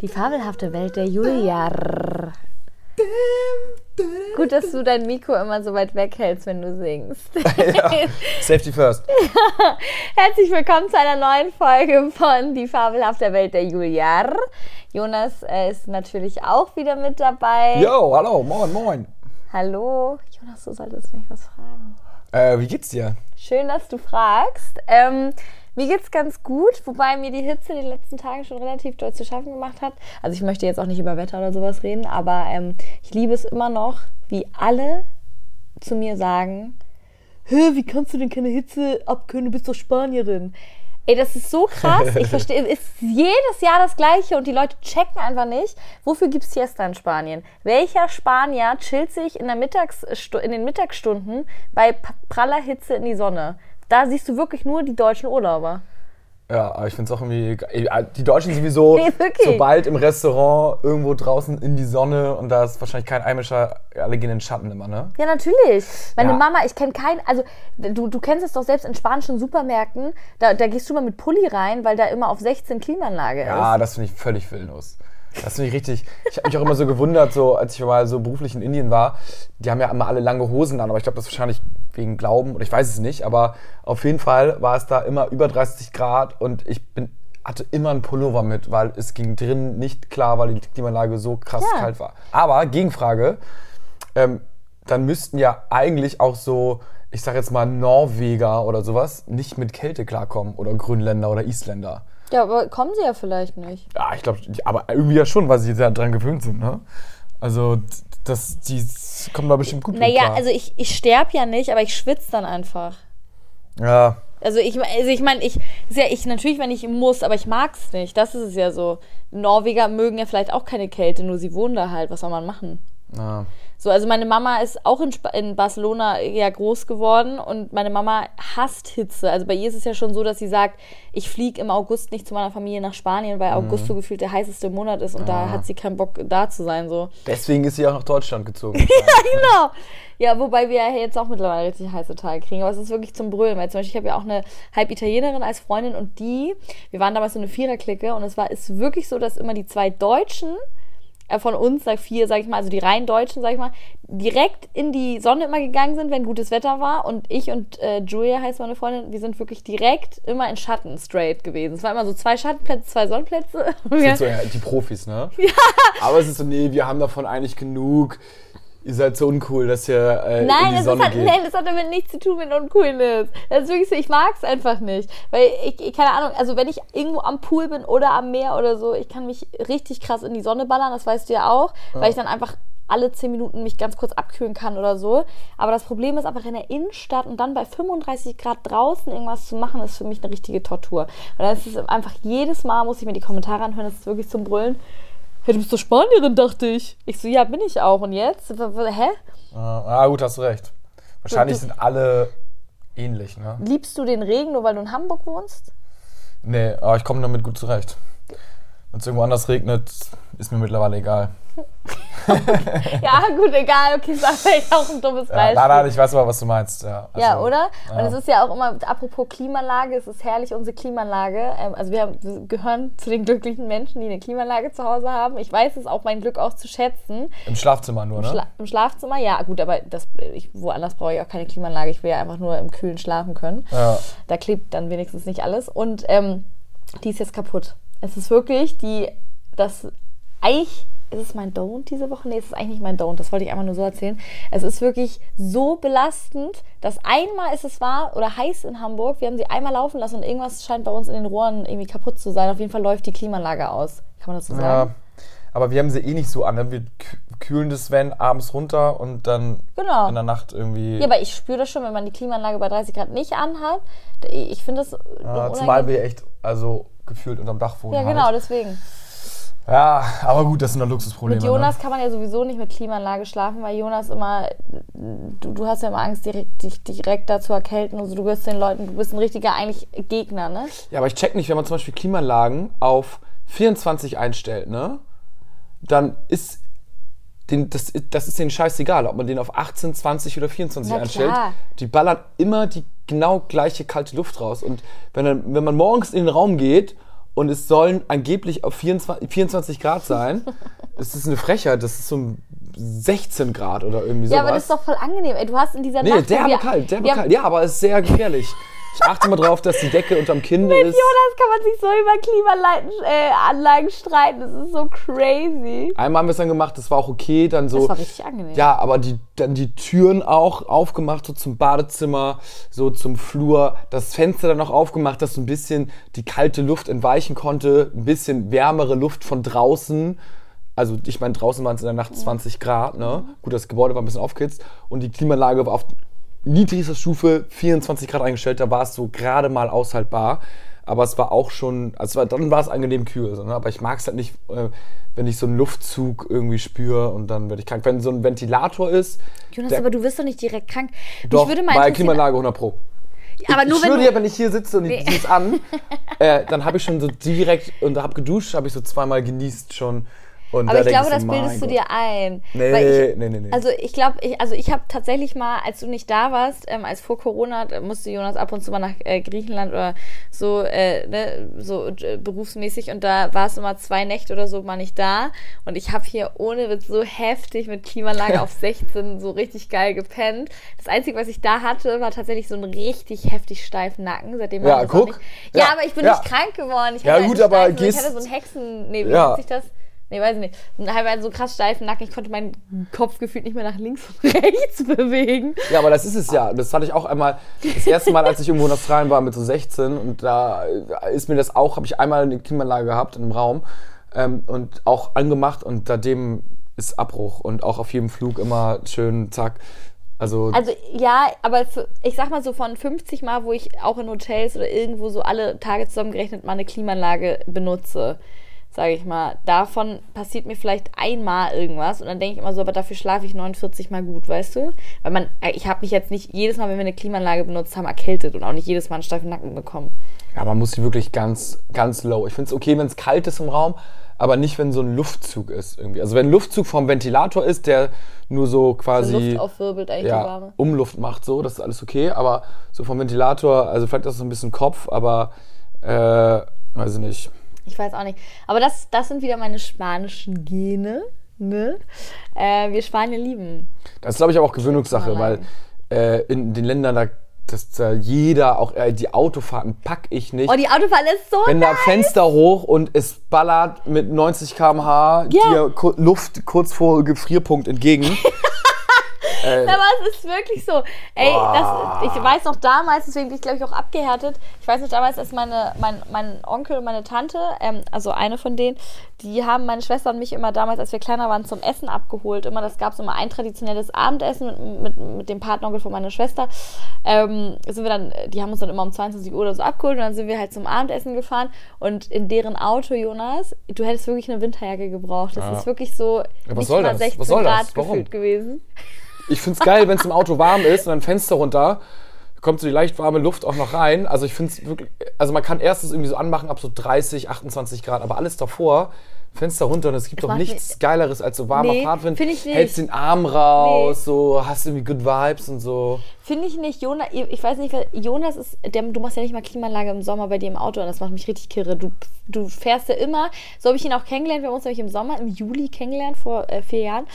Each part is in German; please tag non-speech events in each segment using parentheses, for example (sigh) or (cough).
Die fabelhafte Welt der Julia. Gut, dass du dein Mikro immer so weit weghältst, wenn du singst. (laughs) ja. Safety first. (laughs) Herzlich willkommen zu einer neuen Folge von Die fabelhafte Welt der Julia. Jonas äh, ist natürlich auch wieder mit dabei. Yo, hallo, moin, moin. Hallo. Jonas, du solltest mich was fragen. Äh, wie geht's dir? Schön, dass du fragst. Ähm, mir geht's ganz gut, wobei mir die Hitze in den letzten Tagen schon relativ doll zu schaffen gemacht hat. Also ich möchte jetzt auch nicht über Wetter oder sowas reden, aber ähm, ich liebe es immer noch, wie alle zu mir sagen, Hä, wie kannst du denn keine Hitze abkönnen, du bist doch Spanierin. Ey, das ist so krass. Ich (laughs) verstehe, es ist jedes Jahr das Gleiche und die Leute checken einfach nicht, wofür gibt es Siesta in Spanien? Welcher Spanier chillt sich in, der Mittagsstu in den Mittagsstunden bei praller Hitze in die Sonne? Da siehst du wirklich nur die deutschen Urlauber. Ja, aber ich finde es auch irgendwie. ey, Die Deutschen sowieso, (laughs) Nee, sobald im Restaurant irgendwo draußen in die Sonne und da ist wahrscheinlich kein Einmischer, alle gehen in den Schatten immer, ne? Ja, natürlich. Meine Ja. Mama, ich kenne keinen, also du, du kennst es doch selbst in spanischen Supermärkten, da, da gehst du mal mit Pulli rein, weil da immer auf 16 Klimaanlage Ja, ist. das finde ich völlig willenlos. Das finde ich richtig. Ich habe mich auch immer so gewundert, so als ich mal so beruflich in Indien war. Die haben ja immer alle lange Hosen an, aber ich glaube, das ist wahrscheinlich wegen Glauben oder ich weiß es nicht. Aber auf jeden Fall war es da immer über 30 Grad und ich bin hatte immer einen Pullover mit, weil es ging drin nicht klar, weil die Klimaanlage so krass Ja. kalt war. Aber Gegenfrage, ähm, dann müssten ja eigentlich auch so, ich sag jetzt mal Norweger oder sowas, nicht mit Kälte klarkommen oder Grönländer oder Isländer. Ja, aber kommen sie ja vielleicht nicht. Ja, ich glaube, aber irgendwie ja schon, weil sie da dran gewöhnt sind, ne? Also, das, die kommen da bestimmt gut mit Naja, klar. also ich, ich sterbe ja nicht, aber ich schwitze dann einfach. Ja, Also ich, also ich meine, ich, ja ich natürlich, wenn ich muss, aber ich mag's nicht. Das ist es ja so. Norweger mögen ja vielleicht auch keine Kälte, nur sie wohnen da halt. Was soll man machen? ja. So, also meine Mama ist auch in, Sp in Barcelona ja groß geworden und meine Mama hasst Hitze. Also bei ihr ist es ja schon so, dass sie sagt, ich fliege im August nicht zu meiner Familie nach Spanien, weil August so gefühlt der heißeste Monat ist und da hat sie keinen Bock da zu sein. So. Deswegen ist sie auch nach Deutschland gezogen. (laughs) Genau. Ja, wobei wir ja jetzt auch mittlerweile richtig heiße Tage kriegen. Aber es ist wirklich zum Brüllen. Weil zum Beispiel, ich habe ja auch eine halb Italienerin als Freundin und die, wir waren damals so eine Viererklicke und es war ist wirklich so, dass immer die zwei Deutschen äh, von uns, sag vier, sag ich mal, also die rein Deutschen, sag ich mal, direkt in die Sonne immer gegangen sind, wenn gutes Wetter war. Und ich und äh, Julia heißt meine Freundin, wir sind wirklich direkt immer in Schatten straight gewesen. Es war immer so zwei Schattenplätze, zwei Sonnenplätze. (laughs) Das sind so ja, die Profis, ne? (laughs) Ja. Aber es ist so, nee, wir haben davon eigentlich genug. Ihr seid so uncool, dass ihr äh, in Nein, die das, Sonne halt, geht. nein, das hat damit nichts zu tun mit Uncoolness. Das ist wirklich so, ich mag es einfach nicht. Weil ich, ich, keine Ahnung, also wenn ich irgendwo am Pool bin oder am Meer oder so, ich kann mich richtig krass in die Sonne ballern, das weißt du ja auch, weil ich dann einfach alle 10 Minuten mich ganz kurz abkühlen kann oder so. Aber das Problem ist einfach in der Innenstadt und dann bei 35 Grad draußen irgendwas zu machen, ist für mich eine richtige Tortur. Und dann ist es einfach jedes Mal, muss ich mir die Kommentare anhören, das ist wirklich zum Brüllen. Hey, du bist doch Spanierin, dachte ich. Ich so, ja, bin ich auch. Und jetzt? Hä? Ah, ah, gut, hast du recht. Wahrscheinlich Du- sind alle ähnlich, ne? Liebst du den Regen, nur weil du in Hamburg wohnst? Nee, aber ich komme damit gut zurecht. Wenn es irgendwo anders regnet, ist mir mittlerweile egal. (laughs) Ja, gut, egal. Okay, ist vielleicht auch ein dummes Ja, Beispiel. nein, nein, ich weiß aber, was du meinst. Ja, ja, Also, oder? Und ja. es ist ja auch immer, apropos Klimaanlage, es ist herrlich, unsere Klimaanlage. Ähm, also wir, haben, wir gehören zu den glücklichen Menschen, die eine Klimaanlage zu Hause haben. Ich weiß es auch mein Glück auch zu schätzen. Im Schlafzimmer nur, ne? Schla Im Schlafzimmer, ja, gut, aber das, ich, woanders brauche ich auch keine Klimaanlage. Ich will ja einfach nur im Kühlen schlafen können. ja. Da klebt dann wenigstens nicht alles. Und ähm, die ist jetzt kaputt. Es ist wirklich die, das, eigentlich ist es mein Don't diese Woche? Nee, es ist eigentlich nicht mein Don't. Das wollte ich einfach nur so erzählen. Es ist wirklich so belastend, dass einmal ist es wahr oder heiß in Hamburg. Wir haben sie einmal laufen lassen und irgendwas scheint bei uns in den Rohren irgendwie kaputt zu sein. Auf jeden Fall läuft die Klimaanlage aus. Kann man das so ja. sagen? Aber wir haben sie eh nicht so an. Wir kü- kühlen das Van abends runter und dann Genau. in der Nacht irgendwie. Ja, aber ich spüre das schon, wenn man die Klimaanlage bei 30 Grad nicht anhat. Ich finde das. Ja, zumal wir echt also gefühlt unterm Dach wohnen. Ja, halt. genau, deswegen. Ja, aber gut, das sind dann Luxusprobleme. Mit Jonas kann man ja sowieso nicht mit Klimaanlage schlafen, weil Jonas immer, du, du hast ja immer Angst, direkt, dich direkt da zu erkälten. Also du wirst den Leuten, du bist ein richtiger eigentlich Gegner, ne? Ne? Ja, aber ich check nicht, wenn man zum Beispiel Klimaanlagen auf 24 einstellt, ne? Dann ist den, das, das ist denen scheißegal, ob man den auf 18, 20 oder 24 Na einstellt. klar. Die ballern immer die genau gleiche kalte Luft raus. Und wenn, dann, wenn man morgens in den Raum geht und es sollen angeblich auf 24, 24 Grad sein, das ist eine Frechheit, das ist so ein 16 Grad oder irgendwie sowas. Ja, aber das ist doch voll angenehm. Ey, du hast in dieser Nee, Nacht... wo derbe wir- kalt, derbe wir haben- kalt. Ja, aber es ist sehr gefährlich. Ich achte mal drauf, dass die Decke unterm Kinn Mit ist. Jonas kann man sich so über Klimaanlagen äh, streiten. Das ist so crazy. Einmal haben wir es dann gemacht, das war auch okay. Dann so, Das war richtig angenehm. Ja, aber die, dann die Türen auch aufgemacht, so zum Badezimmer, so zum Flur. Das Fenster dann auch aufgemacht, dass so ein bisschen die kalte Luft entweichen konnte. Ein bisschen wärmere Luft von draußen. Also ich meine, draußen waren es in der Nacht 20 Grad. Ne? Gut, das Gebäude war ein bisschen aufgehitzt. Und die Klimaanlage war auf niedrigster Stufe 24 Grad eingestellt. Da war es so gerade mal aushaltbar. Aber es war auch schon, also dann war es angenehm kühl. So, ne? Aber ich mag es halt nicht, äh, wenn ich so einen Luftzug irgendwie spüre und dann werde ich krank. Wenn so ein Ventilator ist, Jonas, der- aber du wirst doch nicht direkt krank. doch, Mich würde mal bei Klimaanlage 100 Pro. Aber nur ich wenn dir, wenn ich hier sitze und die ziehe es an, (laughs) äh, dann habe ich schon so direkt und habe geduscht, habe ich so zweimal genießt schon. Und Aber ich glaube, das bildest du dir ein. Nee, Weil ich, nee, nee, nee. Also ich glaube, ich, also ich habe tatsächlich mal, als du nicht da warst, ähm, als vor Corona, musste Jonas ab und zu mal nach äh, Griechenland oder so, äh, ne, so äh, berufsmäßig und da war es immer zwei Nächte oder so mal nicht da und ich habe hier ohne Witz so heftig mit Klimaanlage (laughs) auf 16 so richtig geil gepennt. Das Einzige, was ich da hatte, war tatsächlich so einen richtig heftig steifen Nacken. Seitdem Ja, guck. Nicht. Ja, Ja, aber ich bin ja. nicht krank geworden. Ich Ja, halt gut, aber steifen- gehst- Ich hatte so einen Hexen... Nee, wie Ja. nennt sich das? Nee, weiß ich nicht. Einen so krass steifen Nacken. Ich konnte meinen Kopf gefühlt nicht mehr nach links und (laughs) rechts bewegen. Ja, aber das ist es ja. Das hatte ich auch einmal, das erste Mal, als ich irgendwo in Australien war mit so 16 und da ist mir das auch, habe ich einmal eine Klimaanlage gehabt in einem Raum ähm, und auch angemacht und seitdem ist Abbruch und auch auf jedem Flug immer schön, zack. Also, Also ja, aber für, ich sag mal so von 50 Mal, wo ich auch in Hotels oder irgendwo so alle Tage zusammengerechnet mal eine Klimaanlage benutze, sage ich mal, davon passiert mir vielleicht einmal irgendwas und dann denke ich immer so, aber dafür schlafe ich 49 Mal gut, weißt du? Weil man, äh, ich habe mich jetzt nicht jedes Mal, wenn wir eine Klimaanlage benutzt haben, erkältet und auch nicht jedes Mal einen steifen Nacken bekommen. ja, man muss sie wirklich ganz, ganz low. Ich finde es okay, wenn es kalt ist im Raum, aber nicht, wenn so ein Luftzug ist irgendwie. Also wenn ein Luftzug vom Ventilator ist, der nur so quasi Luft aufwirbelt eigentlich die ja, warme. Umluft macht, so, das ist alles okay. Aber so vom Ventilator, also vielleicht ist das so ein bisschen Kopf, aber äh, weiß ich nicht. Ich weiß auch nicht. Aber das, das sind wieder meine spanischen Gene. Ne? Äh, wir Spanier lieben. Das ist, glaube ich, aber auch Gewöhnungssache, weil äh, in den Ländern, da dass äh, jeder, auch äh, die Autofahrten pack ich nicht. Oh, die Autobahn ist so Wenn da nice. Fenster hoch und es ballert mit 90 km/h Ja. dir Luft kurz vor Gefrierpunkt entgegen. (laughs) Aber es ist wirklich so. Ey, das, ich weiß noch damals, deswegen bin ich glaube ich auch abgehärtet. Ich weiß noch damals, als meine, mein, mein Onkel und meine Tante, ähm, also eine von denen, die haben meine Schwester und mich immer damals, als wir kleiner waren, zum Essen abgeholt. Immer, das gab es immer ein traditionelles Abendessen mit, mit, mit dem Patenonkel von meiner Schwester. Ähm, sind wir dann, die haben uns dann immer um 22 Uhr oder so abgeholt und dann sind wir halt zum Abendessen gefahren und in deren Auto, Jonas, du hättest wirklich eine Winterjacke gebraucht. Das Ja. ist wirklich so was nicht soll mal das? 16 Was soll das? Grad Warum? gefühlt gewesen. Ich find's geil, wenn es im Auto warm ist und dann Fenster runter, kommt so die leicht warme Luft auch noch rein. Also ich finde es wirklich, also man kann erstens irgendwie so anmachen ab so 30, 28 Grad, aber alles davor, Fenster runter und es gibt doch nichts Geileres als so warmer Nee, Fahrtwind. ich nicht. Hältst den Arm raus, so hast irgendwie good vibes und so. Finde ich nicht, Jonas, ich weiß nicht, Jonas ist, der, du machst ja nicht mal Klimaanlage im Sommer bei dir im Auto und das macht mich richtig kirre. Du, du fährst ja immer, so habe ich ihn auch kennengelernt, wir haben uns nämlich im Sommer, im Juli kennengelernt, vor äh, vier Jahren.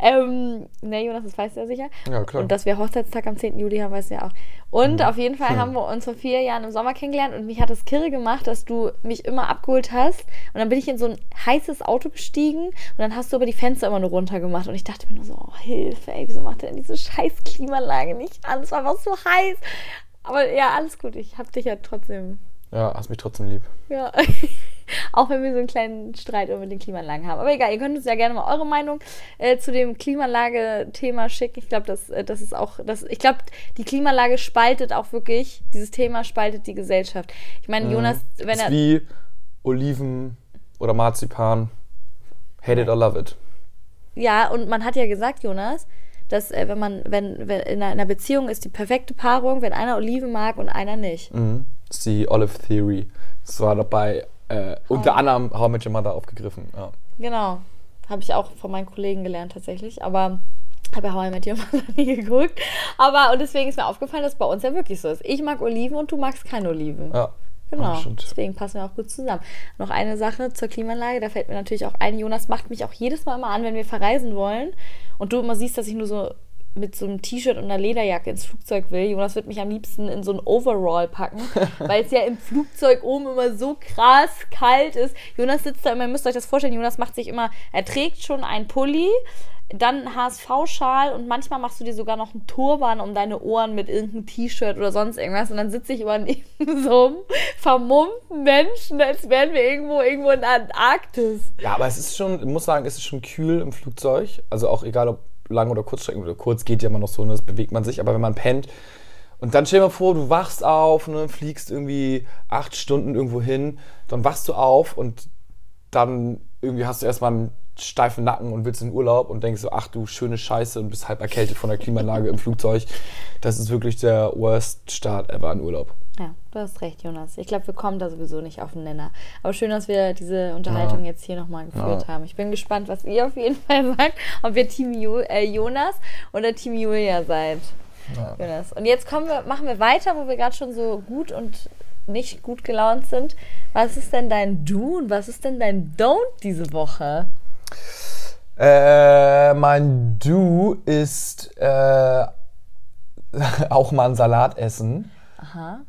Ähm, ne, Jonas, das weißt du ja sicher. Ja, klar. Und dass wir Hochzeitstag am 10. Juli haben, weißt du ja auch. Und auf jeden Fall haben wir uns vor vier Jahren im Sommer kennengelernt und mich hat das kirre gemacht, dass du mich immer abgeholt hast und dann bin ich in so ein heißes Auto gestiegen und dann hast du aber die Fenster immer nur runter gemacht und ich dachte mir nur so, oh, Hilfe, ey, wieso macht er denn diese scheiß Klimaanlage nicht an? Es war einfach so heiß. Aber ja, alles gut, ich hab dich ja trotzdem, Ja, hast mich trotzdem lieb. ja. (laughs) Auch wenn wir so einen kleinen Streit über den Klimaanlagen haben. Aber egal, ihr könnt uns ja gerne mal eure Meinung äh, zu dem Klimaanlage-Thema schicken. Ich glaube, das, äh, das ist auch, das, ich glaube, die Klimaanlage spaltet auch wirklich, dieses Thema spaltet die Gesellschaft. Ich meine, Jonas, wenn ist er. wie Oliven oder Marzipan. Hate it or love it. Ja, und man hat ja gesagt, Jonas, dass äh, wenn man, wenn, wenn in, einer, in einer Beziehung ist die perfekte Paarung, wenn einer Oliven mag und einer nicht. Mhm. Das ist die Olive Theory. Das war dabei äh, unter Oh. anderem How I Met Your Mother aufgegriffen. Ja. Genau. Habe ich auch von meinen Kollegen gelernt tatsächlich. Aber habe ja How I Met Your Mother (laughs) nie geguckt. Aber und deswegen ist mir aufgefallen, dass es bei uns ja wirklich so ist. Ich mag Oliven und du magst keine Oliven. Ja. Genau, stimmt. deswegen passen wir auch gut zusammen. Noch eine Sache zur Klimaanlage, da fällt mir natürlich auch ein, Jonas macht mich auch jedes Mal immer an, wenn wir verreisen wollen und du immer siehst, dass ich nur so mit so einem T-Shirt und einer Lederjacke ins Flugzeug will. Jonas wird mich am liebsten in so ein Overall packen, (laughs) weil es ja im Flugzeug oben immer so krass kalt ist. Jonas sitzt da immer, ihr müsst euch das vorstellen, Jonas macht sich immer, er trägt schon ein Pulli, dann einen HSV-Schal und manchmal machst du dir sogar noch einen Turban um deine Ohren mit irgendeinem T-Shirt oder sonst irgendwas und dann sitze ich immer (laughs) neben so einem vermummten Menschen, als wären wir irgendwo irgendwo in der Antarktis. Ja, aber es ist schon, ich muss sagen, es ist schon kühl im Flugzeug. Also auch egal, ob lang oder Kurzstrecken oder kurz geht ja immer noch so, ne, das bewegt man sich. Aber wenn man pennt und dann stell dir mal vor, du wachst auf, ne, fliegst irgendwie acht Stunden irgendwo hin, dann wachst du auf und dann irgendwie hast du erstmal einen steifen Nacken und willst in Urlaub und denkst so, ach du schöne Scheiße und bist halb erkältet von der Klimaanlage im Flugzeug. Das ist wirklich der worst Start ever in Urlaub. Ja, du hast recht, Jonas. Ich glaube, wir kommen da sowieso nicht auf den Nenner. Aber schön, dass wir diese Unterhaltung jetzt hier nochmal geführt Ja. haben. Ich bin gespannt, was ihr auf jeden Fall sagt, ob ihr Team Ju äh, Jonas oder Team Julia seid. Jonas. Und jetzt kommen wir, machen wir weiter, wo wir gerade schon so gut und nicht gut gelaunt sind. Was ist denn dein Do und was ist denn dein Don't diese Woche? Äh, mein Do ist äh, (laughs) auch mal ein Salat essen. Erläuter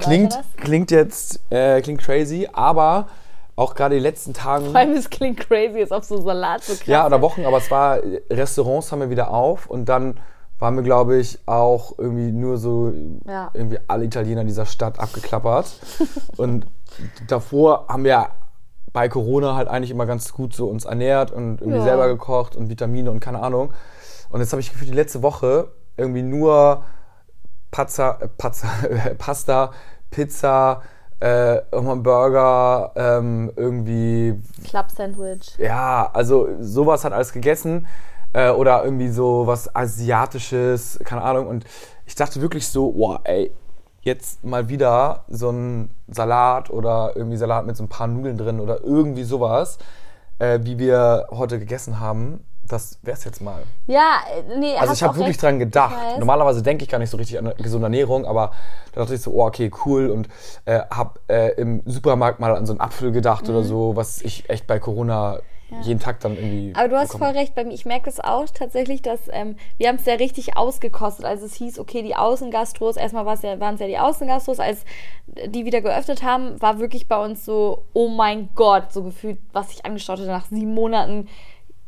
Klingt, das? klingt jetzt äh, klingt crazy, aber auch gerade die letzten Tagen. Vor allem, es klingt crazy, als ob so Salat so krass Ja, oder ist. Wochen, aber es war, Restaurants haben wir wieder auf und dann waren wir, glaube ich, auch irgendwie nur so Ja. irgendwie alle Italiener dieser Stadt abgeklappert. (laughs) und davor haben wir bei Corona halt eigentlich immer ganz gut so uns ernährt und irgendwie Ja. selber gekocht und Vitamine und keine Ahnung. Und jetzt habe ich gefühlt die letzte Woche irgendwie nur Pazza, äh, Pazza, (laughs) Pasta, Pizza, äh, Burger, ähm, irgendwie Club Sandwich. ja, also sowas hat alles gegessen. Äh, oder irgendwie so was Asiatisches, keine Ahnung. Und ich dachte wirklich so, wow, ey, jetzt mal wieder so ein Salat oder irgendwie Salat mit so ein paar Nudeln drin oder irgendwie sowas, äh, wie wir heute gegessen haben. Das wär's jetzt mal. Ja, nee, Also ich habe wirklich recht. dran gedacht. Normalerweise denke ich gar nicht so richtig an gesunde Ernährung, aber da dachte ich so, oh, okay, cool. Und äh, habe äh, im Supermarkt mal an so einen Apfel gedacht Mhm. oder so, was ich echt bei Corona jeden Tag dann irgendwie. Aber du hast bekomme. voll recht, bei mir, ich merke das auch tatsächlich, dass ähm, wir haben es ja richtig ausgekostet. Also es hieß, okay, die Außengastros, erstmal ja, waren es ja die Außengastros, als die wieder geöffnet haben, war wirklich bei uns so, oh mein Gott, so gefühlt, was ich angeschaut hatte nach sieben Monaten,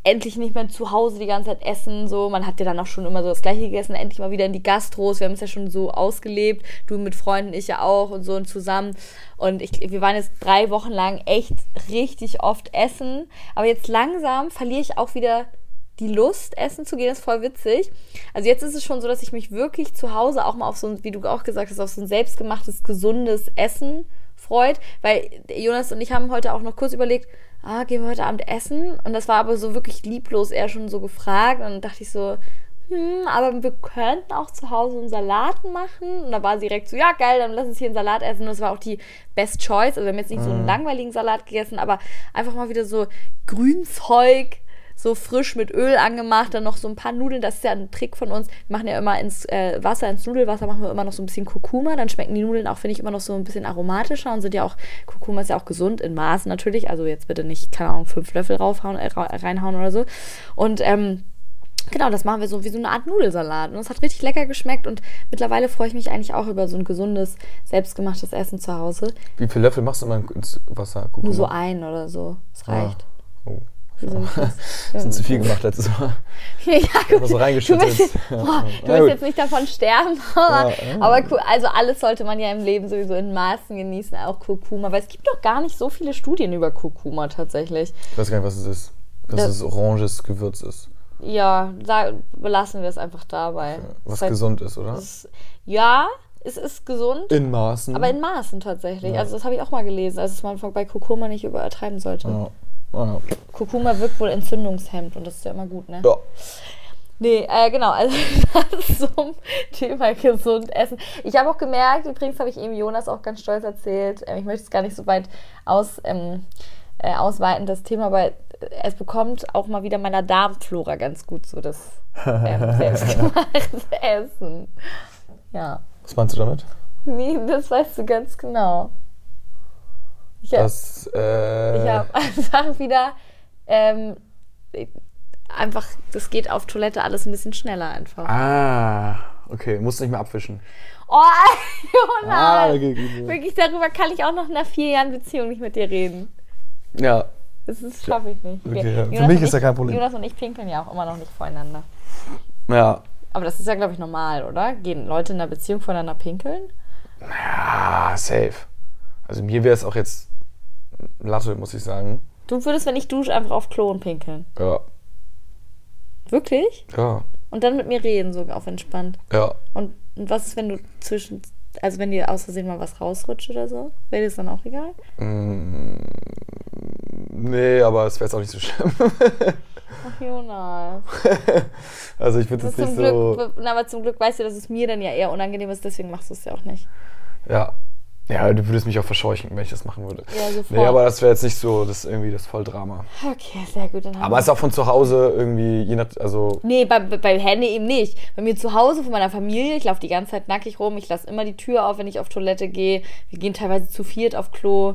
endlich nicht mehr zu Hause die ganze Zeit essen. So, man hat ja dann auch schon immer so das Gleiche gegessen, endlich mal wieder in die Gastros. Wir haben es ja schon so ausgelebt, du mit Freunden, ich ja auch und so und zusammen. Und ich, wir waren jetzt drei Wochen lang echt richtig oft essen. Aber jetzt langsam verliere ich auch wieder die Lust, essen zu gehen, ist voll witzig. Also jetzt ist es schon so, dass ich mich wirklich zu Hause auch mal auf so ein, wie du auch gesagt hast, auf so ein selbstgemachtes, gesundes Essen freut. Weil Jonas und ich haben heute auch noch kurz überlegt, ah, gehen wir heute Abend essen? Und das war aber so wirklich lieblos eher schon so gefragt. Und dann dachte ich so, hm, aber wir könnten auch zu Hause einen Salat machen. Und da war sie direkt so, ja geil, dann lass uns hier einen Salat essen. Und das war auch die Best Choice. Also wir haben jetzt nicht so einen langweiligen Salat gegessen, aber einfach mal wieder so Grünzeug, so frisch mit Öl angemacht, dann noch so ein paar Nudeln. Das ist ja ein Trick von uns. Wir machen ja immer ins äh, Wasser, ins Nudelwasser machen wir immer noch so ein bisschen Kurkuma. Dann schmecken die Nudeln auch, finde ich, immer noch so ein bisschen aromatischer und sind ja auch, Kurkuma ist ja auch gesund in Maßen natürlich. Also jetzt bitte nicht, keine Ahnung, fünf Löffel raufhauen, äh, reinhauen oder so. Und ähm, Genau, das machen wir so wie so eine Art Nudelsalat. Und es hat richtig lecker geschmeckt und mittlerweile freue ich mich eigentlich auch über so ein gesundes, selbstgemachtes Essen zu Hause. Wie viele Löffel machst du mal ins Wasser? Kurkuma? Nur so ein oder so. Das reicht. Oh. So. (laughs) Das sind zu viel gemacht letztes Mal. (laughs) ja, Einfach so Du willst, jetzt, Ja. boah, du willst gut. jetzt nicht davon sterben, (laughs) aber, Ja, ja. aber cool. Also alles sollte man ja im Leben sowieso in Maßen genießen, auch Kurkuma. Weil es gibt doch gar nicht so viele Studien über Kurkuma tatsächlich. Ich weiß gar nicht, was es ist. Dass Das- es oranges Gewürz ist. Ja, da belassen wir es einfach dabei. Was Das heißt, gesund ist, oder? es- Ja, es ist gesund. In Maßen. Aber in Maßen tatsächlich. Ja. Also das habe ich auch mal gelesen, also dass man bei Kurkuma nicht übertreiben sollte. ja. Ja. Kurkuma wirkt wohl entzündungshemmend und das ist ja immer gut, ne? ja. Nee, äh, genau, also (laughs) das zum Thema gesund essen. Ich habe auch gemerkt, übrigens habe ich eben Jonas auch ganz stolz erzählt, ähm, ich möchte es gar nicht so weit aus, ähm, äh, ausweiten, das Thema, aber es bekommt auch mal wieder meiner Darmflora ganz gut so das ähm, (laughs) selbstgemachte Essen. Ja. Was meinst du damit? Nee, das weißt du ganz genau. Ich, Das, äh, ich habe (laughs) einfach wieder ähm, einfach, das geht auf Toilette alles ein bisschen schneller einfach. Ah, okay. Musst nicht mehr abwischen. Oh, (laughs) Jonas! Ah, okay, okay. Wirklich, darüber kann ich auch noch nach vier Jahren Beziehung nicht mit dir reden. Ja. Das schaffe ich nicht. Okay, ja. Für mich ist ja kein Problem. Jonas und ich pinkeln ja auch immer noch nicht voreinander. Ja. Aber das ist ja, glaube ich, normal, oder? Gehen Leute in einer Beziehung voneinander pinkeln? Ah, safe. Also mir wäre es auch jetzt Latte, muss ich sagen. Du würdest, wenn ich dusche, einfach auf Klo und pinkeln. Ja. Wirklich? Ja. Und dann mit mir reden, so auf entspannt. Ja. Und, und was ist, wenn du zwischen. Also, wenn dir aus Versehen mal was rausrutscht oder so? Wäre das dann auch egal? Nee, aber es wäre jetzt auch nicht so schlimm. (laughs) Ach, Jonas. Also ich finde es Zum nicht Glück, so. na, aber zum Glück weißt du, dass es mir dann ja eher unangenehm ist, deswegen machst du es ja auch nicht. Ja. Ja, du würdest mich auch verscheuchen, wenn ich das machen würde. Ja, sofort. Nee, aber das wäre jetzt nicht so, das ist irgendwie das Volldrama. Okay, sehr gut. Dann Aber es ist auch von zu Hause irgendwie, je nach, also, Nee, bei, bei- bei Henne eben nicht. Bei mir zu Hause von meiner Familie, ich laufe die ganze Zeit nackig rum, ich lasse immer die Tür auf, wenn ich auf Toilette gehe. Wir gehen teilweise zu viert auf Klo.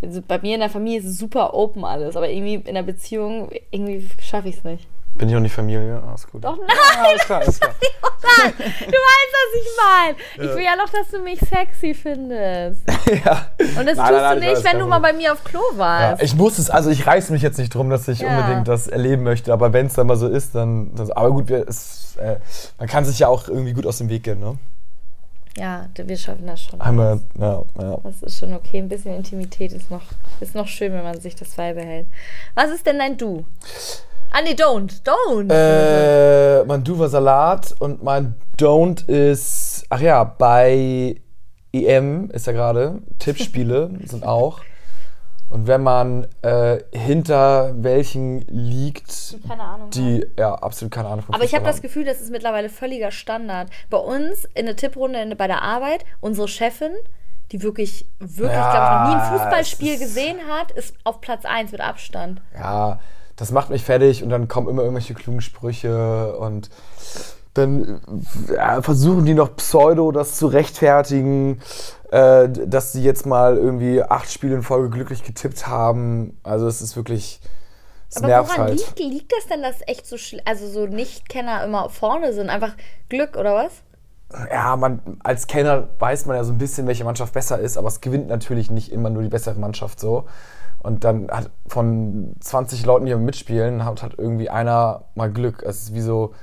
Also bei mir in der Familie ist es super open alles, aber irgendwie in der Beziehung, irgendwie schaffe ich es nicht. Bin ich noch nicht Familie? Ah, ist gut. Doch, nein! Ja, alles klar, alles klar. Nein, du weißt, was ich meine. Ich will ja noch, dass du mich sexy findest. (laughs) ja. Und das Nein, tust nein, du ich nicht, wenn du mal bei mir auf Klo Ja, warst. ich muss es, also ich reiß mich jetzt nicht drum, dass ich Ja. unbedingt das erleben möchte, aber wenn es dann mal so ist, dann, dann aber gut, wir, es, äh, man kann sich ja auch irgendwie gut aus dem Weg gehen, ne? Ja, wir schaffen das schon. Einmal, ja, ja. Das ist schon okay. Ein bisschen Intimität ist noch, ist noch schön, wenn man sich das beibehält. Was ist denn dein Du? Ah, nee, don't. Don't. Äh, mein Du war Salat und mein Don't ist, ach ja, bei EM ist ja gerade, Tippspiele (laughs) sind auch. Und wenn man äh, hinter welchen liegt, Keine Ahnung. die, ja, absolut keine Ahnung von Aber ich habe das. Gefühl, das ist mittlerweile völliger Standard. Bei uns in der Tipprunde in, bei der Arbeit, unsere Chefin, die wirklich, wirklich, Ja, glaube ich, noch nie ein Fußballspiel gesehen hat, ist auf Platz 1 mit Abstand. ja, das macht mich fertig und dann kommen immer irgendwelche klugen Sprüche und dann ja, versuchen die noch pseudo das zu rechtfertigen, äh, dass sie jetzt mal irgendwie acht Spiele in Folge glücklich getippt haben. Also es ist wirklich, es Aber nervt woran halt. liegt, liegt das denn, dass echt so, also so Nichtkenner immer vorne sind? Einfach Glück oder was? Ja, man, als Kenner weiß man ja so ein bisschen, welche Mannschaft besser ist, aber es gewinnt natürlich nicht immer nur die bessere Mannschaft so. Und dann hat von 20 Leuten, die mitspielen, hat, hat irgendwie einer mal Glück. Es ist wie so,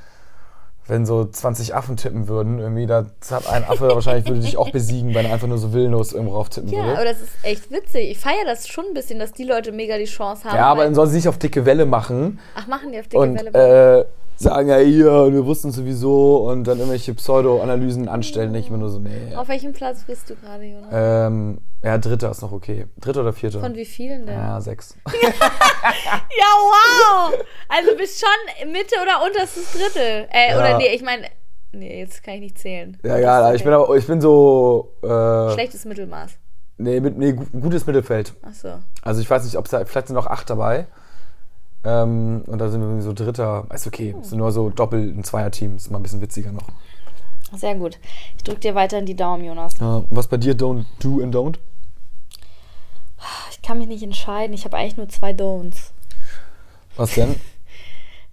wenn so 20 Affen tippen würden, irgendwie, da hat ein Affe (laughs) wahrscheinlich würde dich auch besiegen, wenn er einfach nur so willenlos irgendwo rauf tippen Ja, würde. aber das ist echt witzig. Ich feiere das schon ein bisschen, dass die Leute mega die Chance haben. ja, aber dann soll sie nicht auf dicke Welle machen Ach, machen die auf dicke und Welle. äh, sagen, ja, hier, und wir wussten sowieso und dann irgendwelche Pseudo-Analysen anstellen. Ich immer nur so, nee. auf welchem Platz bist du gerade, Jonas? Ähm, ja, dritter ist noch okay. Dritter oder vierter? Von wie vielen denn? ja, sechs. (laughs) Ja, wow! Also bist schon Mitte oder unterstes Drittel. Äh, Ja. oder nee, ich meine. Nee, jetzt kann ich nicht zählen. Ja, ja, ich bin aber, ich bin so, äh, Schlechtes Mittelmaß. nee, mit, nee, gu- gutes Mittelfeld. Ach so. Also ich weiß nicht, ob es da, vielleicht sind noch acht dabei. Ähm, und da sind wir so Dritter. Ist okay, es sind nur so Doppel- und Zweier-Team. Ist mal ein bisschen witziger noch. Sehr gut. Ich drück dir weiterhin die Daumen, Jonas. Ja, und was bei dir don't do and don't? Ich kann mich nicht entscheiden. Ich habe eigentlich nur zwei Don'ts. Was denn? (laughs)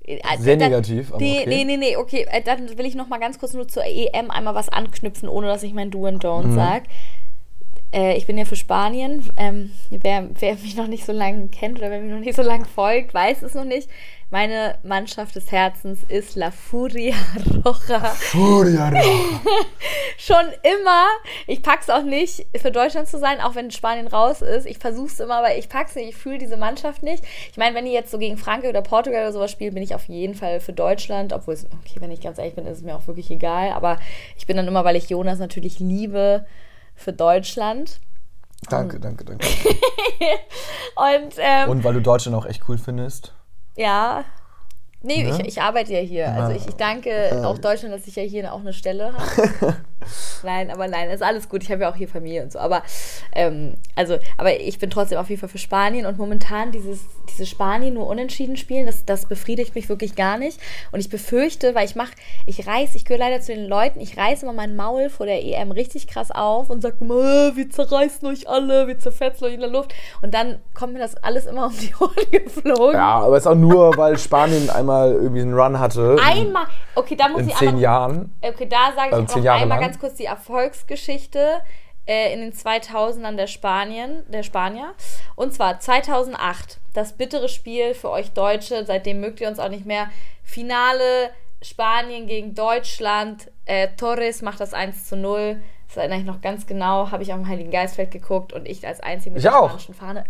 Äh, Sehr da- negativ, aber nee, okay. nee, nee, nee, okay. Äh, Dann will ich noch mal ganz kurz nur zur EM einmal was anknüpfen, ohne dass ich mein Do and Mhm. Don't sag. Äh, ich bin ja für Spanien. Ähm, wer, wer mich noch nicht so lange kennt oder wer mir noch nicht so lange folgt, weiß es noch nicht. Meine Mannschaft des Herzens ist La Furia Roja. Furia (laughs) Schon immer. Ich pack's auch nicht, für Deutschland zu sein, auch wenn Spanien raus ist. Ich versuch's immer, aber ich pack's nicht. Ich fühle diese Mannschaft nicht. Ich meine, wenn die jetzt so gegen Frankreich oder Portugal oder sowas spielen, bin ich auf jeden Fall für Deutschland. Obwohl es, okay, wenn ich ganz ehrlich bin, ist es mir auch wirklich egal. Aber ich bin dann immer, weil ich Jonas natürlich liebe, für Deutschland. Danke, danke, danke. (laughs) Und, ähm, Und weil du Deutschland auch echt cool findest. ja. Nee, Ne? ich, ich arbeite ja hier. Also ich, ich danke auch Deutschland, dass ich ja hier auch eine Stelle habe. (laughs) Nein, aber nein, ist alles gut. Ich habe ja auch hier Familie und so. Aber, ähm, also, aber ich bin trotzdem auf jeden Fall für Spanien und momentan dieses, diese Spanien nur unentschieden spielen, das, das befriedigt mich wirklich gar nicht. Und ich befürchte, weil ich mache, ich reiß, ich gehöre leider zu den Leuten, ich reiße immer mein Maul vor der EM richtig krass auf und sage immer, äh, wir zerreißen euch alle, wir zerfetzen euch in der Luft. Und dann kommt mir das alles immer um die Ohren (laughs) geflogen. Ja, aber es ist auch nur, weil Spanien einmal irgendwie einen Run hatte. Einmal, okay, da muss in ich zehn einmal, Jahren. Okay, da sage ich Also noch einmal lang. ganz kurz die Erfolgsgeschichte äh, in den 2000ern der Spanien, der Spanier. Und zwar 2008, das bittere Spiel für euch Deutsche, seitdem mögt ihr uns auch nicht mehr. Finale Spanien gegen Deutschland. Äh, Torres macht das 1 zu 0. Das erinnere ich noch ganz genau. Habe ich am Heiligen Geistfeld geguckt und ich als Einzige mit Ich der auch. spanischen Fahne.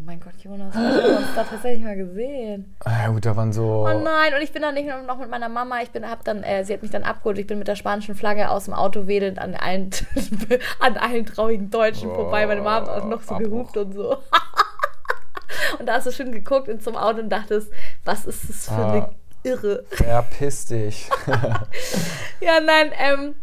Oh mein Gott, Jonas, wir haben uns da tatsächlich mal gesehen. Ja gut, da waren so. Oh nein, und ich bin dann nicht nur noch mit meiner Mama, ich bin, hab dann, äh, sie hat mich dann abgeholt, ich bin mit der spanischen Flagge aus dem Auto wedelnd an allen, (laughs) an allen traurigen Deutschen vorbei. Meine Mama hat auch noch so Abbruch. gehupt und so. (laughs) und da hast du schon geguckt in zum Auto und dachtest, was ist das für Ah. eine Irre. Verpiss dich. (laughs) Ja, nein, ähm,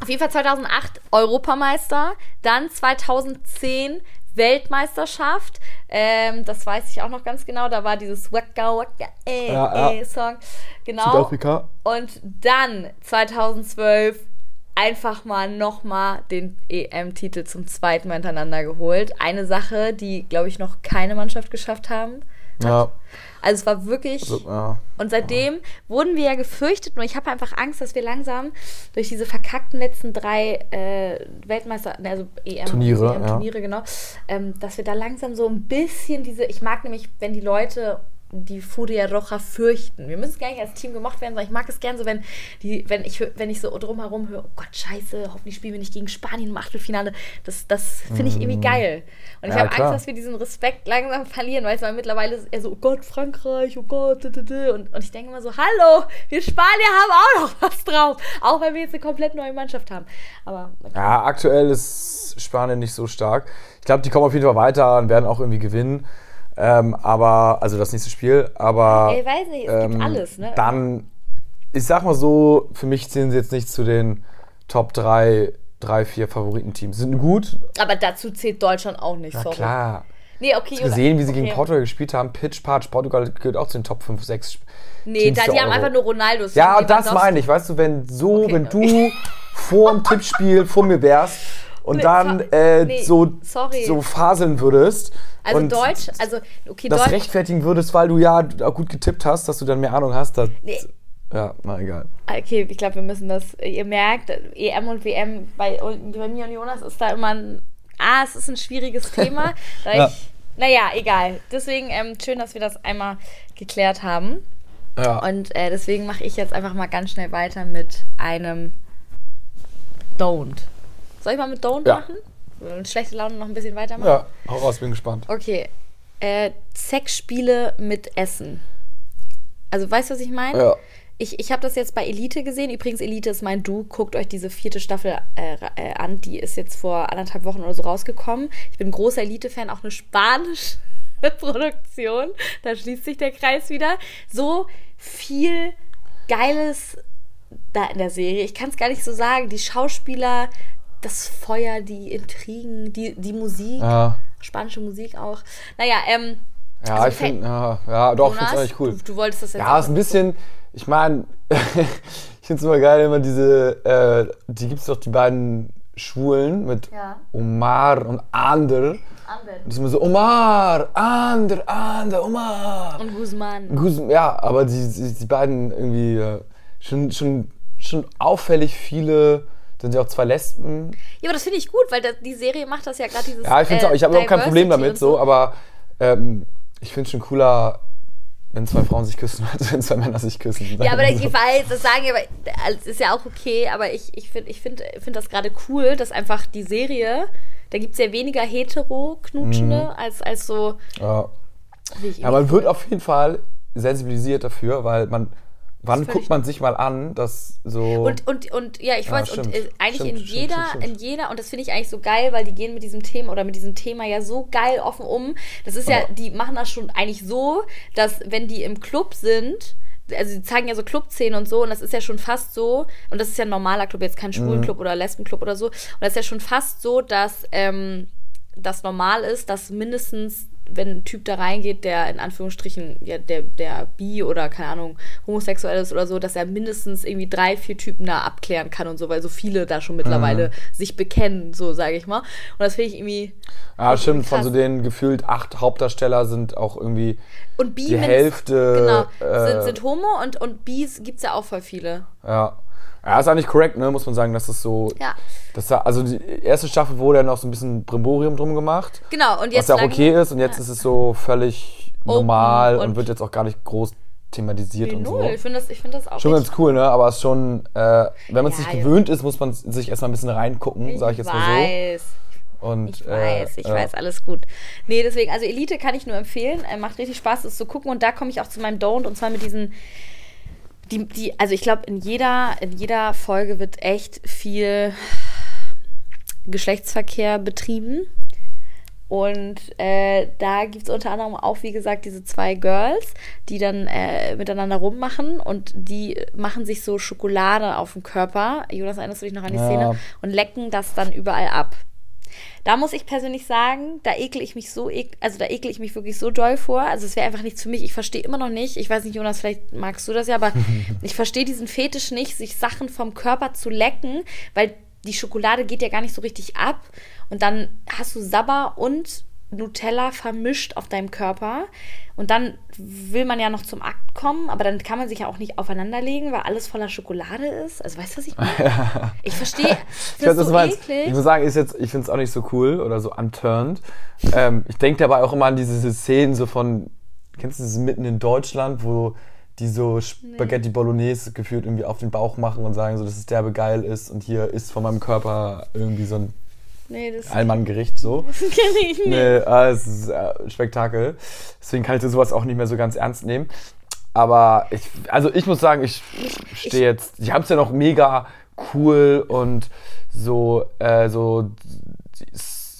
auf jeden Fall 2008 Europameister, dann 2010 Weltmeisterschaft. Ähm, das weiß ich auch noch ganz genau. Da war dieses Waka Waka eh, Ja, ja. eh Song. Genau. Südafrika. Und dann 2012 einfach mal nochmal den EM-Titel zum zweiten Mal hintereinander geholt. Eine Sache, die, glaube ich, noch keine Mannschaft geschafft haben. Ja. Also es war wirklich. So, ja. Und seitdem wurden wir ja gefürchtet und ich habe einfach Angst, dass wir langsam durch diese verkackten letzten drei äh, Weltmeister, ne, also EM, Turniere, EM ja. Turniere genau, ähm, dass wir da langsam so ein bisschen diese, ich mag nämlich, wenn die Leute die Furia Roja fürchten. Wir müssen gar nicht als Team gemacht werden, sondern ich mag es gern so, wenn die, wenn ich wenn ich so drumherum höre, oh Gott, scheiße, hoffentlich spielen wir nicht gegen Spanien im Achtelfinale. Das, das finde ich irgendwie geil. Und ich. Ja, habe klar. Angst, dass wir diesen Respekt langsam verlieren, weil es war mittlerweile ist eher so, oh Gott, Frankreich, oh Gott, d -d -d. Und, und ich denke immer so, hallo, wir Spanier haben auch noch was drauf. Auch wenn wir jetzt eine komplett neue Mannschaft haben. Aber okay. Ja, aktuell ist Spanien nicht so stark. Ich glaube, die kommen auf jeden Fall weiter und werden auch irgendwie gewinnen. Ähm, aber, also das nächste Spiel, aber. Ey, weiß nicht, es gibt ähm, alles, ne? Dann, ich sag mal so, für mich zählen sie jetzt nicht zu den Top 3, 3 4 Favoritenteams. Sind gut, Aber dazu zählt Deutschland auch nicht, na sorry. klar. Nee, okay, Hast du gesehen, wie sie okay. gegen Portugal gespielt haben? Pitch, Patch, Portugal gehört auch zu den Top 5, 6 Nee, Teams da, die haben Euro. einfach nur Ronaldos. Ja, das meine ich. Weißt du, wenn so, Okay, wenn du okay. vor dem Tippspiel vor mir wärst und dann so- äh, nee, so, sorry. so faseln würdest Also und Deutsch, also okay, das Deutsch. rechtfertigen würdest, weil du ja auch gut getippt hast, dass du dann mehr Ahnung hast. Das, Nee. Ja, na egal. Okay, ich glaube, wir müssen das. Ihr merkt, EM und WM bei, bei mir und Jonas ist da immer ein. Ah, es ist ein schwieriges Thema. (laughs) da Ja. ich, naja, egal. Deswegen ähm, schön, dass wir das einmal geklärt haben. Ja. Und äh, deswegen mache ich jetzt einfach mal ganz schnell weiter mit einem Don't. Soll ich mal mit Don't Ja. machen? Und schlechte Laune noch ein bisschen weitermachen? ja, hau raus, bin gespannt. Okay. Äh, Sexspiele mit Essen. Also, weißt du, was ich meine? Ja. Ich, ich habe das jetzt bei Elite gesehen. Übrigens, Elite ist mein Du. Guckt euch diese vierte Staffel äh, äh, an. Die ist jetzt vor anderthalb Wochen oder so rausgekommen. Ich bin großer Elite-Fan, auch eine spanische (laughs) Produktion. Da schließt sich der Kreis wieder. So viel Geiles da in der Serie. Ich kann es gar nicht so sagen. Die Schauspieler, das Feuer, die Intrigen, die, die Musik. Ja, Spanische Musik auch. Naja, ähm, ja Also ich finde, ja, ja, doch, ich finde es eigentlich cool. Du, du wolltest das jetzt Ja, ist ein bisschen, ich meine, (laughs) ich finde es immer geil, immer diese, äh, die gibt es doch die beiden Schwulen mit Ja. Omar und Ander. Anwenden. Das ist immer so, Omar, Ander, Ander, Omar. Und Guzman. Guzman, ja, aber die, die, die beiden irgendwie äh, schon, schon, schon auffällig viele, sind ja auch zwei Lesben. Ja, aber das finde ich gut, weil das, die Serie macht das ja gerade dieses. Ja, ich finde äh, ich habe auch kein Problem damit und so, aber ähm, ich finde es schon cooler, wenn zwei Frauen sich küssen, (laughs) als wenn zwei Männer sich küssen. Ja, aber so. ich weiß, das sagen aber es ist ja auch okay, aber ich, ich finde ich find, find das gerade cool, dass einfach die Serie, da gibt es ja weniger hetero-Knutschende als, als so. Ja. Ja, man wird auf jeden Fall sensibilisiert dafür, weil man, wann guckt man sich mal an, dass so. Und, und, und ja, ich Ja, weiß, und stimmt. äh, eigentlich Stimmt, in jeder, stimmt, stimmt. in jeder, und das finde ich eigentlich so geil, weil die gehen mit diesem Thema oder mit diesem Thema ja so geil offen um. Das ist ja, Ja. die machen das schon eigentlich so, dass wenn die im Club sind, also sie zeigen ja so Clubszenen und so und das ist ja schon fast so, und das ist ja ein normaler Club, jetzt kein Schwulenclub oder Lesbenclub oder so, und das ist ja schon fast so, dass ähm, das normal ist, dass mindestens wenn ein Typ da reingeht, der in Anführungsstrichen, ja, der, der bi oder keine Ahnung, homosexuell ist oder so, dass er mindestens irgendwie drei, vier Typen da abklären kann und so, weil so viele da schon mittlerweile sich bekennen, so sage ich mal. Und das finde ich irgendwie. Ja, auch stimmt, irgendwie von krass. so den gefühlt acht Hauptdarsteller sind auch irgendwie Und bi die Hälfte. Genau, äh, sind, sind homo und, und bis gibt es ja auch voll viele. Ja. Ja, ist eigentlich korrekt, ne? Muss man sagen, dass das so. Ja. Das also die erste Staffel wurde ja noch so ein bisschen Brimborium drum gemacht. Genau, und jetzt was ja auch okay ist und jetzt ist es so völlig Open normal und, und- wird jetzt auch gar nicht groß thematisiert und so. Null. Ich finde das, ich find das auch Schon ganz cool, ne? Aber es ist schon, äh, wenn man es Ja, nicht ja. gewöhnt ist, muss man sich erstmal ein bisschen reingucken, sage ich jetzt mal weiß. so. Und, Ich weiß, äh, ich ja. weiß, alles gut. Nee, deswegen, also Elite kann ich nur empfehlen. Äh, macht richtig Spaß, das zu gucken. Und da komme ich auch zu meinem Don't. Und zwar mit diesen, die, die, also ich glaube, in jeder, in jeder Folge wird echt viel Geschlechtsverkehr betrieben. Und äh, da gibt es unter anderem auch, wie gesagt, diese zwei Girls, die dann äh, miteinander rummachen und die machen sich so Schokolade auf den Körper. Jonas, erinnerst du dich noch an die Ja. Szene? Und lecken das dann überall ab. Da muss ich persönlich sagen, da ekel ich mich so, also da ekel ich mich wirklich so doll vor. Also es wäre einfach nichts für mich. Ich verstehe immer noch nicht, ich weiß nicht, Jonas, vielleicht magst du das ja, aber (laughs) ich verstehe diesen Fetisch nicht, sich Sachen vom Körper zu lecken, weil die Schokolade geht ja gar nicht so richtig ab. Und dann hast du Sabber und Nutella vermischt auf deinem Körper. Und dann will man ja noch zum Akt kommen, aber dann kann man sich ja auch nicht aufeinanderlegen, weil alles voller Schokolade ist. Also weißt du, was ich meine? (laughs) Ich verstehe. Ich weiß, so. Ich muss sagen, ist jetzt, ich finde es auch nicht so cool oder so unturned. ähm, ich denke dabei auch immer an diese Szenen so von, kennst du das mitten in Deutschland, wo die so Spaghetti Bolognese gefühlt irgendwie auf den Bauch machen und sagen so, dass es derbe geil ist und hier ist von meinem Körper irgendwie so ein Nee, das Allmanngericht so. (laughs) kenne ich nicht. Nee, äh, es ist äh, Spektakel. Deswegen kann ich das sowas auch nicht mehr so ganz ernst nehmen. Aber ich, also ich muss sagen, ich stehe jetzt, ich habe es ja noch mega cool und so, äh, so,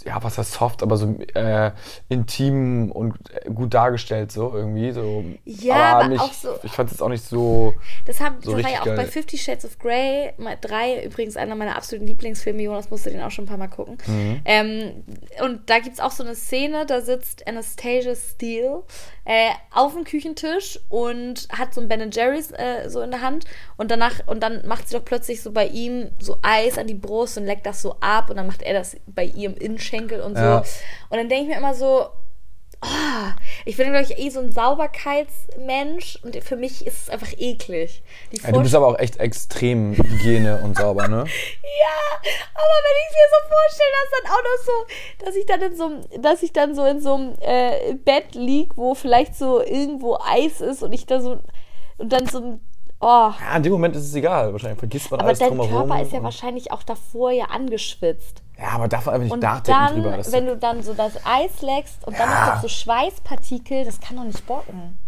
ja, was heißt soft, aber so äh, intim und gut dargestellt so irgendwie. So. Ja, aber auch so- Ich fand es jetzt auch nicht so. Das, haben, So das war ja auch bei geil. Fifty Shades of Grey, mal drei, übrigens einer meiner absoluten Lieblingsfilme. Jonas musste den auch schon ein paar Mal gucken. Mhm. Ähm, und da gibt es auch so eine Szene, da sitzt Anastasia Steele äh, auf dem Küchentisch und hat so ein Ben Jerry's äh, so in der Hand. Und danach, und dann macht sie doch plötzlich so bei ihm so Eis an die Brust und leckt das so ab. Und dann macht er das bei ihrem Innenschenkel und so. Ja. Und dann denke ich mir immer so, Ah, ich bin, glaube ich, eh so ein Sauberkeitsmensch und für mich ist es einfach eklig. Ja, du bist aber auch echt extrem Hygiene und sauber, ne? (laughs) ja, aber wenn ich mir so vorstelle, dass dann auch noch so, dass ich dann in so dass ich dann so in so einem äh, Bett lieg, wo vielleicht so irgendwo Eis ist und ich da so und dann so ein Oh, Ja, in dem Moment ist es egal. Wahrscheinlich vergisst man aber alles dein drumherum. Körper ist ja wahrscheinlich auch davor ja angeschwitzt. Ja, aber darf man einfach nicht Und nachdenken dann, drüber. Das wenn du dann so das Eis leckst und dann Ja. noch mit so Schweißpartikel, das kann doch nicht bocken.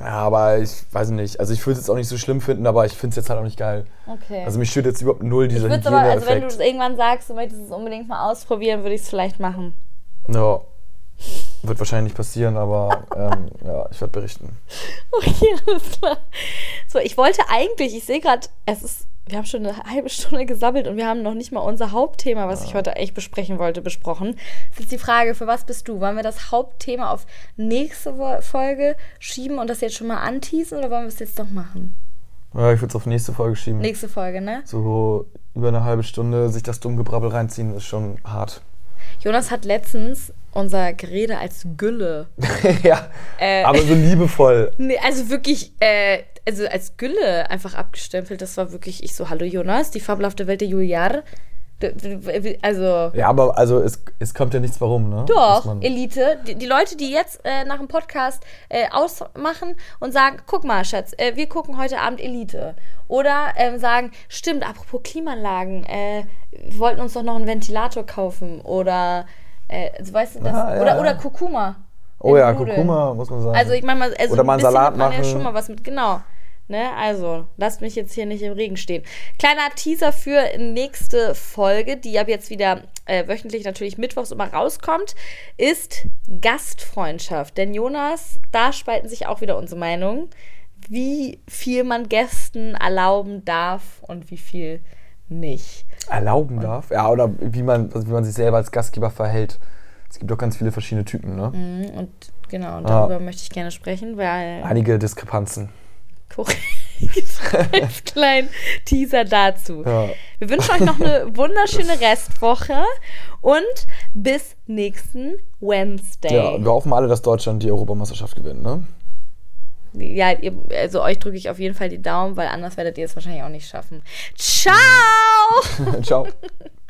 ja, aber ich weiß nicht. Also ich würde es jetzt auch nicht so schlimm finden, aber ich finde es jetzt halt auch nicht geil. Okay. Also mich stört jetzt überhaupt null dieser Ich aber, also wenn du es irgendwann sagst, du möchtest es unbedingt mal ausprobieren, würde ich es vielleicht machen. Ja, wird wahrscheinlich nicht passieren, aber ähm, ja, ich werde berichten. (laughs) Okay, alles klar. So, ich wollte eigentlich, ich sehe gerade, es ist, wir haben schon eine halbe Stunde gesammelt und wir haben noch nicht mal unser Hauptthema, was ich heute echt besprechen wollte, besprochen. Jetzt ist die Frage, für was bist du? Wollen wir das Hauptthema auf nächste Folge schieben und das jetzt schon mal anteasen oder wollen wir es jetzt doch machen? Ja, ich würde es auf nächste Folge schieben. Nächste Folge, ne? So über eine halbe Stunde sich das dumme Gebrabbel reinziehen, ist schon hart. Jonas hat letztens unser Gerede als Gülle (laughs) ja, Äh. aber so liebevoll. Nee, also wirklich, äh, also als Gülle einfach abgestempelt. Das war wirklich, ich so, hallo Jonas, die fabelhafte Welt der Juliar. Also, Ja, aber also es, es kommt ja nichts warum, ne? Doch, Elite. Die, die Leute, die jetzt äh, nach dem Podcast äh, ausmachen und sagen, guck mal, Schatz, äh, wir gucken heute Abend Elite. Oder ähm, sagen, stimmt, apropos Klimaanlagen, äh, wir wollten uns doch noch einen Ventilator kaufen. Oder, äh, also, weißt du, das, Ah, ja, oder, ja. oder Kurkuma. Oh ja, Nudeln. Kurkuma, muss man sagen. Also ich meine mal, also Oder mal ein einen Salat man ja machen. schon mal was mit, genau. Ne, also, lasst mich jetzt hier nicht im Regen stehen. Kleiner Teaser für nächste Folge, die ab jetzt wieder äh, wöchentlich natürlich mittwochs immer rauskommt, ist Gastfreundschaft. Denn Jonas, da spalten sich auch wieder unsere Meinungen. wie viel man Gästen erlauben darf und wie viel nicht. Erlauben darf? Ja, oder wie man, also wie man sich selber als Gastgeber verhält. Es gibt doch ganz viele verschiedene Typen, ne? Mhm, Und genau, und darüber möchte ich gerne sprechen, weil Einige Diskrepanzen. (laughs) als kleinen Teaser dazu. Ja. Wir wünschen euch noch eine wunderschöne Restwoche und bis nächsten Wednesday. ja, wir hoffen alle, dass Deutschland die Europameisterschaft gewinnt, ne? Ja, ihr, also euch drücke ich auf jeden Fall die Daumen, weil anders werdet ihr es wahrscheinlich auch nicht schaffen. Ciao! (laughs) Ciao. (laughs)